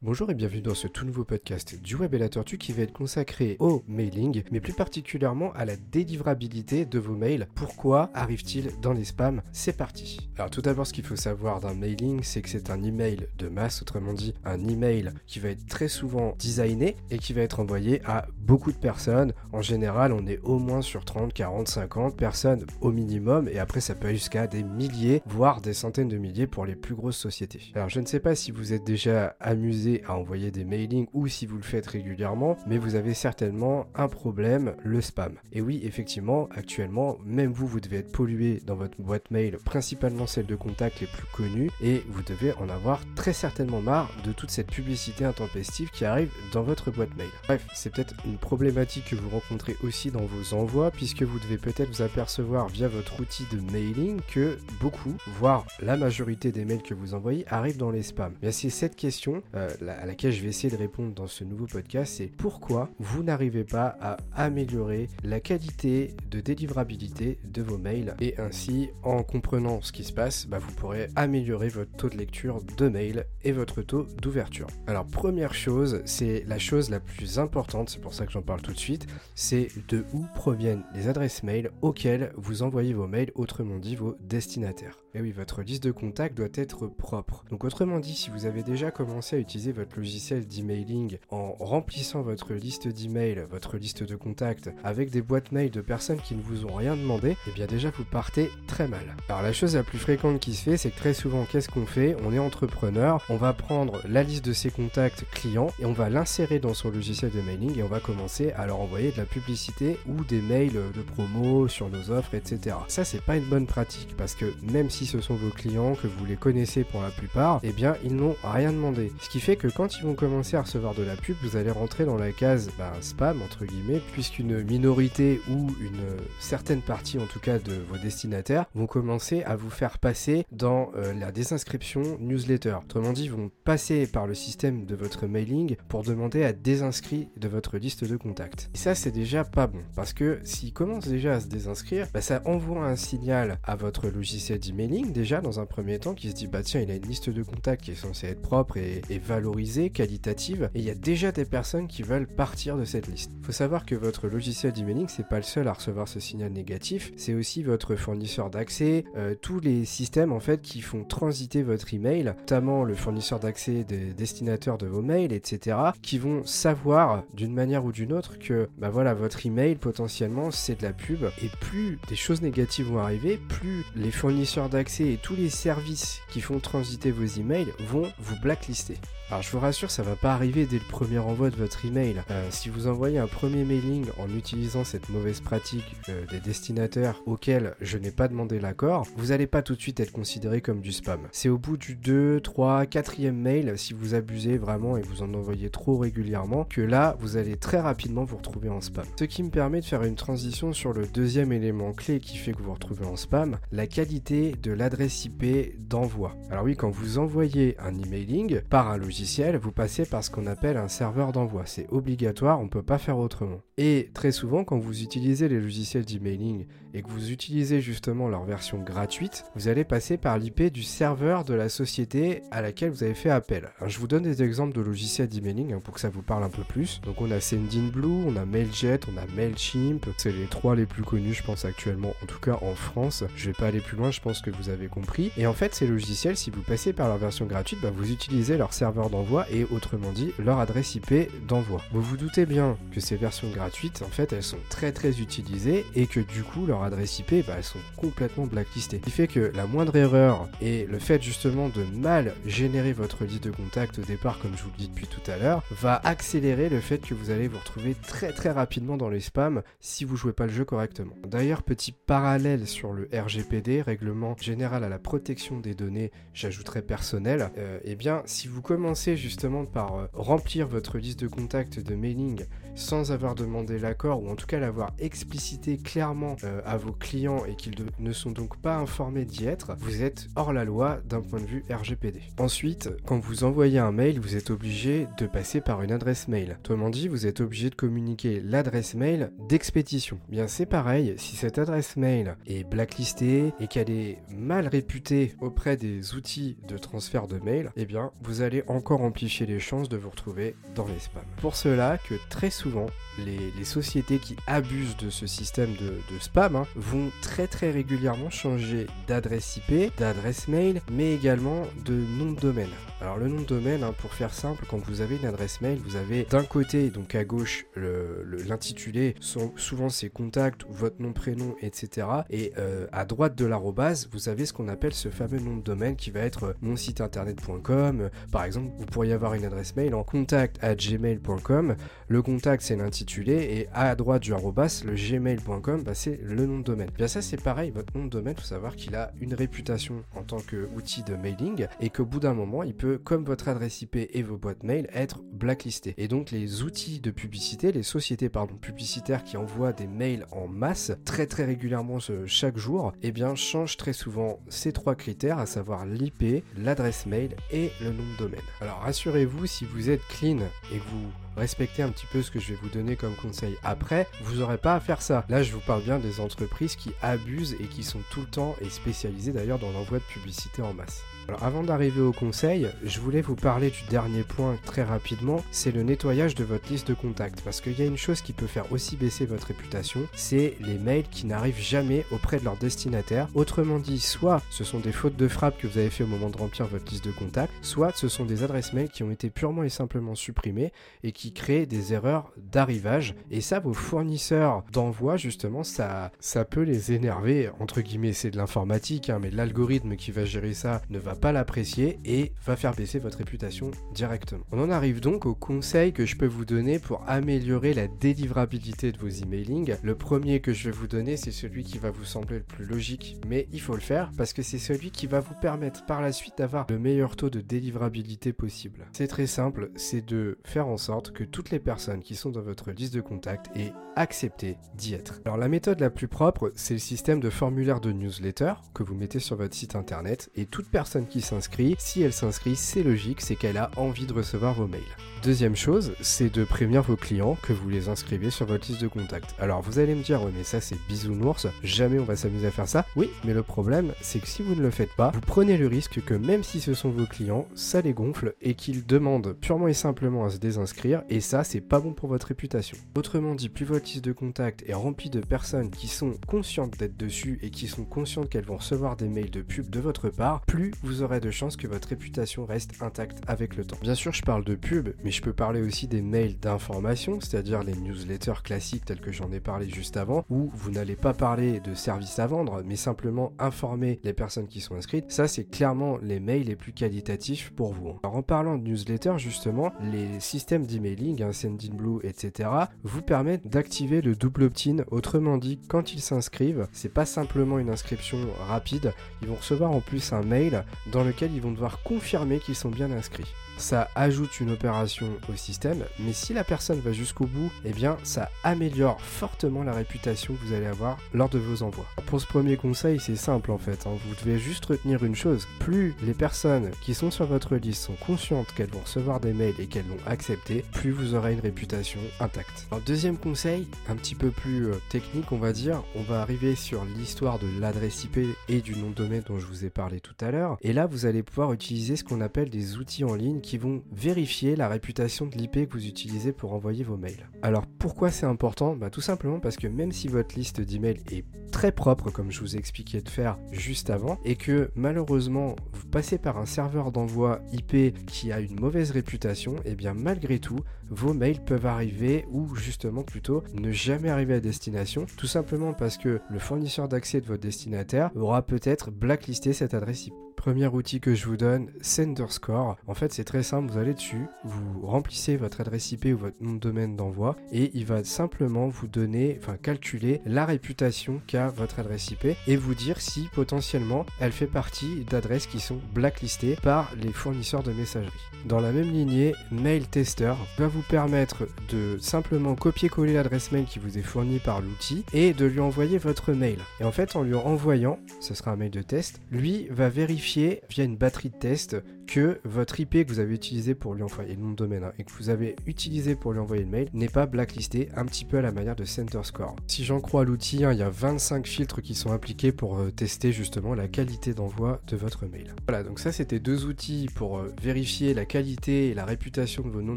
Bonjour et bienvenue dans ce tout nouveau podcast du Web et la Tortue qui va être consacré au mailing, mais plus particulièrement à la délivrabilité de vos mails. Pourquoi arrive-t-il dans les spams? C'est parti. Alors tout d'abord, ce qu'il faut savoir d'un mailing, c'est que c'est un email de masse, autrement dit un email qui va être très souvent designé et qui va être envoyé à beaucoup de personnes. En général, on est au moins sur 30, 40, 50 personnes au minimum et après ça peut aller jusqu'à des milliers, voire des centaines de milliers pour les plus grosses sociétés. Alors je ne sais pas si vous êtes déjà amusé à envoyer des mailings ou si vous le faites régulièrement, mais vous avez certainement un problème, le spam. Et oui, effectivement, actuellement, même vous, vous devez être pollué dans votre boîte mail, principalement celle de contact les plus connues, et vous devez en avoir très certainement marre de toute cette publicité intempestive qui arrive dans votre boîte mail. Bref, c'est peut-être une problématique que vous rencontrez aussi dans vos envois, puisque vous devez peut-être vous apercevoir via votre outil de mailing que beaucoup, voire la majorité des mails que vous envoyez arrivent dans les spams. Bien, c'est cette question, euh, à laquelle je vais essayer de répondre dans ce nouveau podcast, c'est pourquoi vous n'arrivez pas à améliorer la qualité de délivrabilité de vos mails et ainsi en comprenant ce qui se passe, bah, vous pourrez améliorer votre taux de lecture de mails et votre taux d'ouverture. Alors première chose, c'est la chose la plus importante, c'est pour ça que j'en parle tout de suite, c'est de où proviennent les adresses mail auxquelles vous envoyez vos mails, autrement dit vos destinataires. Et oui, votre liste de contacts doit être propre. Donc autrement dit, si vous avez déjà commencé à utiliser votre logiciel d'emailing en remplissant votre liste d'emails, votre liste de contacts avec des boîtes mail de personnes qui ne vous ont rien demandé, eh bien déjà vous partez très mal. Alors la chose la plus fréquente qui se fait, c'est que très souvent qu'est-ce qu'on fait? On est entrepreneur, on va prendre la liste de ses contacts clients et on va l'insérer dans son logiciel de mailing et on va commencer à leur envoyer de la publicité ou des mails de promo sur nos offres, etc. Ça c'est pas une bonne pratique parce que même si ce sont vos clients, que vous les connaissez pour la plupart, eh bien ils n'ont rien demandé. Ce qui fait que quand ils vont commencer à recevoir de la pub, vous allez rentrer dans la case bah, spam, entre guillemets, puisqu'une minorité ou une certaine partie, en tout cas, de vos destinataires vont commencer à vous faire passer dans euh, la désinscription newsletter. Autrement dit, ils vont passer par le système de votre mailing pour demander à désinscrire de votre liste de contacts. Et ça, c'est déjà pas bon, parce que s'ils commencent déjà à se désinscrire, bah, ça envoie un signal à votre logiciel déjà dans un premier temps, qui se dit, bah tiens, il a une liste de contacts qui est censée être propre et, et valorisée, qualitative et il y a déjà des personnes qui veulent partir de cette liste. Faut savoir que votre logiciel d'emailing c'est pas le seul à recevoir ce signal négatif, c'est aussi votre fournisseur d'accès, euh, tous les systèmes en fait qui font transiter votre email, notamment le fournisseur d'accès des destinataires de vos mails, etc., qui vont savoir d'une manière ou d'une autre que bah voilà votre email potentiellement c'est de la pub et plus des choses négatives vont arriver, plus les fournisseurs d'accès et tous les services qui font transiter vos emails vont vous blacklister. Alors je vous rassure, ça va pas arriver dès le premier envoi de votre email. Euh, si vous envoyez un premier mailing en utilisant cette mauvaise pratique euh, des destinataires auxquels je n'ai pas demandé l'accord, vous n'allez pas tout de suite être considéré comme du spam. C'est au bout du 2, 3, 4e mail, si vous abusez vraiment et vous en envoyez trop régulièrement, que là, vous allez très rapidement vous retrouver en spam. Ce qui me permet de faire une transition sur le deuxième élément clé qui fait que vous vous retrouvez en spam, la qualité de l'adresse IP d'envoi. Alors oui, quand vous envoyez un emailing par un logiciel, vous passez par ce qu'on appelle un serveur d'envoi. C'est obligatoire, on ne peut pas faire autrement. Et très souvent, quand vous utilisez les logiciels d'emailing et que vous utilisez justement leur version gratuite, vous allez passer par l'IP du serveur de la société à laquelle vous avez fait appel. je vous donne des exemples de logiciels d'emailing hein, pour que ça vous parle un peu plus. Donc on a Sendinblue, on a Mailjet, on a Mailchimp. C'est les trois les plus connus, je pense actuellement, en tout cas en France. Je vais pas aller plus loin, je pense que vous avez compris. Et en fait, ces logiciels, si vous passez par leur version gratuite, bah, vous utilisez leur serveur d'envoi et autrement dit leur adresse IP d'envoi. Vous vous doutez bien que ces versions gratuites, en fait, elles sont très très utilisées et que du coup leur adresse IP, bah, elles sont complètement blacklistées. Ce qui fait que la moindre erreur et le fait justement de mal générer votre liste de contact au départ, comme je vous le dis depuis tout à l'heure, va accélérer le fait que vous allez vous retrouver très très rapidement dans les spams si vous jouez pas le jeu correctement. D'ailleurs, petit parallèle sur le RGPD, règlement général à la protection des données, j'ajouterai personnel, euh, eh bien si vous commencez justement par euh, remplir votre liste de contacts de mailing sans avoir demandé l'accord ou en tout cas l'avoir explicité clairement euh, à vos clients et qu'ils ne sont donc pas informés d'y être, vous êtes hors la loi d'un point de vue RGPD. Ensuite, quand vous envoyez un mail, vous êtes obligé de passer par une adresse mail. Autrement dit, vous êtes obligé de communiquer l'adresse mail d'expédition. Bien c'est pareil, si cette adresse mail est blacklistée et qu'elle est mal réputé auprès des outils de transfert de mail, eh bien, vous allez encore amplifier les chances de vous retrouver dans les spams. Pour cela que très souvent, les, sociétés qui abusent de ce système de, spam hein, vont très très régulièrement changer d'adresse IP, d'adresse mail, mais également de nom de domaine. Alors le nom de domaine, hein, pour faire simple, quand vous avez une adresse mail, vous avez d'un côté, donc à gauche, l'intitulé, souvent ses contacts, votre nom, prénom, etc. Et euh, à droite de l'arrobase, vous avez ce qu'on appelle ce fameux nom de domaine qui va être mon site internet.com. Par exemple, vous pourriez avoir une adresse mail en contact à gmail.com. Le contact, c'est l'intitulé et à droite du arrobas, le gmail.com, bah, c'est le nom de domaine. Bien ça c'est pareil, votre nom de domaine, il faut savoir qu'il a une réputation en tant qu'outil de mailing et qu'au bout d'un moment, il peut, comme votre adresse IP et vos boîtes mail, être blacklisté. Et donc les outils de publicité, les sociétés publicitaires qui envoient des mails en masse très très régulièrement chaque jour, eh bien changent très souvent ces trois critères, à savoir l'IP, l'adresse mail et le nom de domaine. Alors rassurez-vous, si vous êtes clean et que vous respectez un petit peu ce que je vais vous donner comme conseil après, vous n'aurez pas à faire ça. Là, je vous parle bien des entreprises qui abusent et qui sont tout le temps et spécialisées d'ailleurs dans l'envoi de publicité en masse. Alors avant d'arriver au conseil, je voulais vous parler du dernier point très rapidement, c'est le nettoyage de votre liste de contacts. Parce qu'il y a une chose qui peut faire aussi baisser votre réputation, c'est les mails qui n'arrivent jamais auprès de leur destinataire. Autrement dit, soit ce sont des fautes de frappe que vous avez fait au moment de remplir votre liste de contacts, soit ce sont des adresses mails qui ont été purement et simplement supprimées et qui créent des erreurs d'arrivage. Et ça, vos fournisseurs d'envoi, justement, ça, ça peut les énerver. Entre guillemets, c'est de l'informatique, hein, mais l'algorithme qui va gérer ça ne va pas l'apprécier et va faire baisser votre réputation directement. On en arrive donc au conseil que je peux vous donner pour améliorer la délivrabilité de vos emailing. Le premier que je vais vous donner, c'est celui qui va vous sembler le plus logique, mais il faut le faire parce que c'est celui qui va vous permettre par la suite d'avoir le meilleur taux de délivrabilité possible. C'est très simple, c'est de faire en sorte que toutes les personnes qui sont dans votre liste de contacts aient accepté d'y être. Alors la méthode la plus propre, c'est le système de formulaire de newsletter que vous mettez sur votre site internet et toute personne qui s'inscrit. Si elle s'inscrit, c'est logique, c'est qu'elle a envie de recevoir vos mails. Deuxième chose, c'est de prévenir vos clients que vous les inscrivez sur votre liste de contacts. Alors vous allez me dire, oui mais ça c'est bisounours, jamais on va s'amuser à faire ça. Oui, mais le problème, c'est que si vous ne le faites pas, vous prenez le risque que même si ce sont vos clients, ça les gonfle et qu'ils demandent purement et simplement à se désinscrire et ça c'est pas bon pour votre réputation. Autrement dit, plus votre liste de contacts est remplie de personnes qui sont conscientes d'être dessus et qui sont conscientes qu'elles vont recevoir des mails de pub de votre part, plus vous aurez de chances que votre réputation reste intacte avec le temps. Bien sûr, je parle de pub, mais je peux parler aussi des mails d'information, c'est-à-dire les newsletters classiques tels que j'en ai parlé juste avant, où vous n'allez pas parler de services à vendre, mais simplement informer les personnes qui sont inscrites. Ça, c'est clairement les mails les plus qualitatifs pour vous. Alors, en parlant de newsletter, justement, les systèmes d'emailing, hein, Sendinblue, etc., vous permettent d'activer le double opt-in. Autrement dit, quand ils s'inscrivent, c'est pas simplement une inscription rapide, ils vont recevoir en plus un mail dans lequel ils vont devoir confirmer qu'ils sont bien inscrits ça ajoute une opération au système, mais si la personne va jusqu'au bout, eh bien ça améliore fortement la réputation que vous allez avoir lors de vos envois. Pour ce premier conseil, c'est simple en fait, hein. vous devez juste retenir une chose, plus les personnes qui sont sur votre liste sont conscientes qu'elles vont recevoir des mails et qu'elles vont accepter, plus vous aurez une réputation intacte. Alors deuxième conseil, un petit peu plus euh, technique on va dire, on va arriver sur l'histoire de l'adresse IP et du nom de domaine dont je vous ai parlé tout à l'heure, et là vous allez pouvoir utiliser ce qu'on appelle des outils en ligne qui vont vérifier la réputation de l'IP que vous utilisez pour envoyer vos mails. Alors pourquoi c'est important? Bah, Tout simplement parce que même si votre liste d'emails est très propre, comme je vous ai expliqué de faire juste avant, et que malheureusement vous passez par un serveur d'envoi IP qui a une mauvaise réputation, et eh bien malgré tout, vos mails peuvent arriver ou justement plutôt ne jamais arriver à destination, tout simplement parce que le fournisseur d'accès de votre destinataire aura peut-être blacklisté cette adresse IP. Premier outil que je vous donne, Senderscore. En fait, c'est très simple, vous allez dessus, vous remplissez votre adresse IP ou votre nom de domaine d'envoi et il va simplement vous donner, enfin calculer la réputation qu'a votre adresse IP et vous dire si potentiellement elle fait partie d'adresses qui sont blacklistées par les fournisseurs de messagerie. Dans la même lignée, Mail Tester va vous permettre de simplement copier-coller l'adresse mail qui vous est fournie par l'outil et de lui envoyer votre mail. Et en fait, en lui envoyant, ce sera un mail de test, lui va vérifier vérifier via une batterie de test que votre IP que vous avez utilisé pour lui envoyer le nom de domaine hein, et que vous avez utilisé pour lui envoyer le mail n'est pas blacklisté, un petit peu à la manière de CenterScore. Si j'en crois l'outil, hein, il y a 25 filtres qui sont appliqués pour euh, tester justement la qualité d'envoi de votre mail. Voilà, donc ça c'était deux outils pour euh, vérifier la qualité et la réputation de vos noms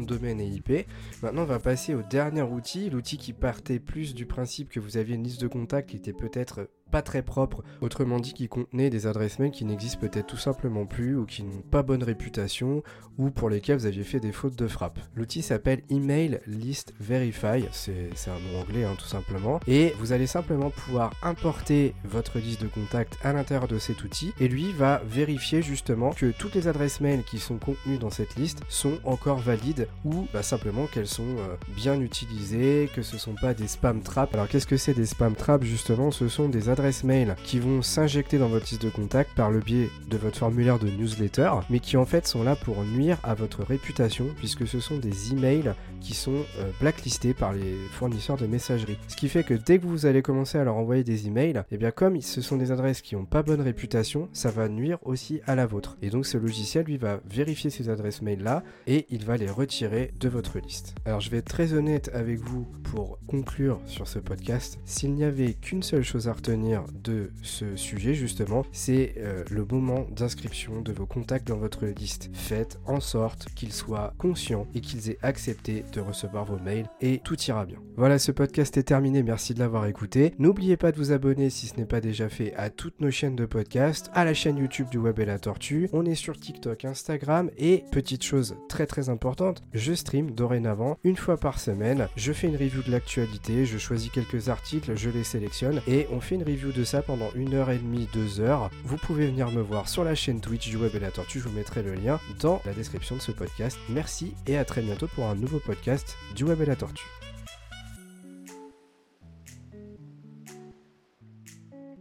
de domaine et IP. Maintenant on va passer au dernier outil, l'outil qui partait plus du principe que vous aviez une liste de contacts qui était peut-être pas très propre, autrement dit qui contenait des adresses mail qui n'existent peut-être tout simplement plus ou qui n'ont pas bonne réputation ou pour lesquelles vous aviez fait des fautes de frappe. L'outil s'appelle Email List Verify, c'est un mot anglais hein, tout simplement, et vous allez simplement pouvoir importer votre liste de contacts à l'intérieur de cet outil et lui va vérifier justement que toutes les adresses mail qui sont contenues dans cette liste sont encore valides ou bah, simplement qu'elles sont euh, bien utilisées, que ce sont pas des spam traps. Alors qu'est-ce que c'est des spam traps justement? Ce sont des adresses mail qui vont s'injecter dans votre liste de contacts par le biais de votre formulaire de newsletter, mais qui en fait sont là pour nuire à votre réputation puisque ce sont des emails qui sont euh, blacklistés par les fournisseurs de messagerie. Ce qui fait que dès que vous allez commencer à leur envoyer des emails, et eh bien comme ce sont des adresses qui n'ont pas bonne réputation, ça va nuire aussi à la vôtre. Et donc ce logiciel lui va vérifier ces adresses mail là et il va les retirer de votre liste. Alors je vais être très honnête avec vous pour conclure sur ce podcast. S'il n'y avait qu'une seule chose à retenir de ce sujet justement, c'est euh, le moment d'inscription de vos contacts dans votre liste. Faites en sorte qu'ils soient conscients et qu'ils aient accepté de recevoir vos mails et tout ira bien. Voilà, ce podcast est terminé, merci de l'avoir écouté. N'oubliez pas de vous abonner si ce n'est pas déjà fait à toutes nos chaînes de podcast, à la chaîne YouTube du Web et la Tortue. On est sur TikTok, Instagram et petite chose très très importante, je stream dorénavant une fois par semaine. Je fais une review de l'actualité, je choisis quelques articles, je les sélectionne et on fait une de ça pendant une heure et demie, deux heures. Vous pouvez venir me voir sur la chaîne Twitch du Web et la Tortue, je vous mettrai le lien dans la description de ce podcast. Merci et à très bientôt pour un nouveau podcast du Web et la Tortue.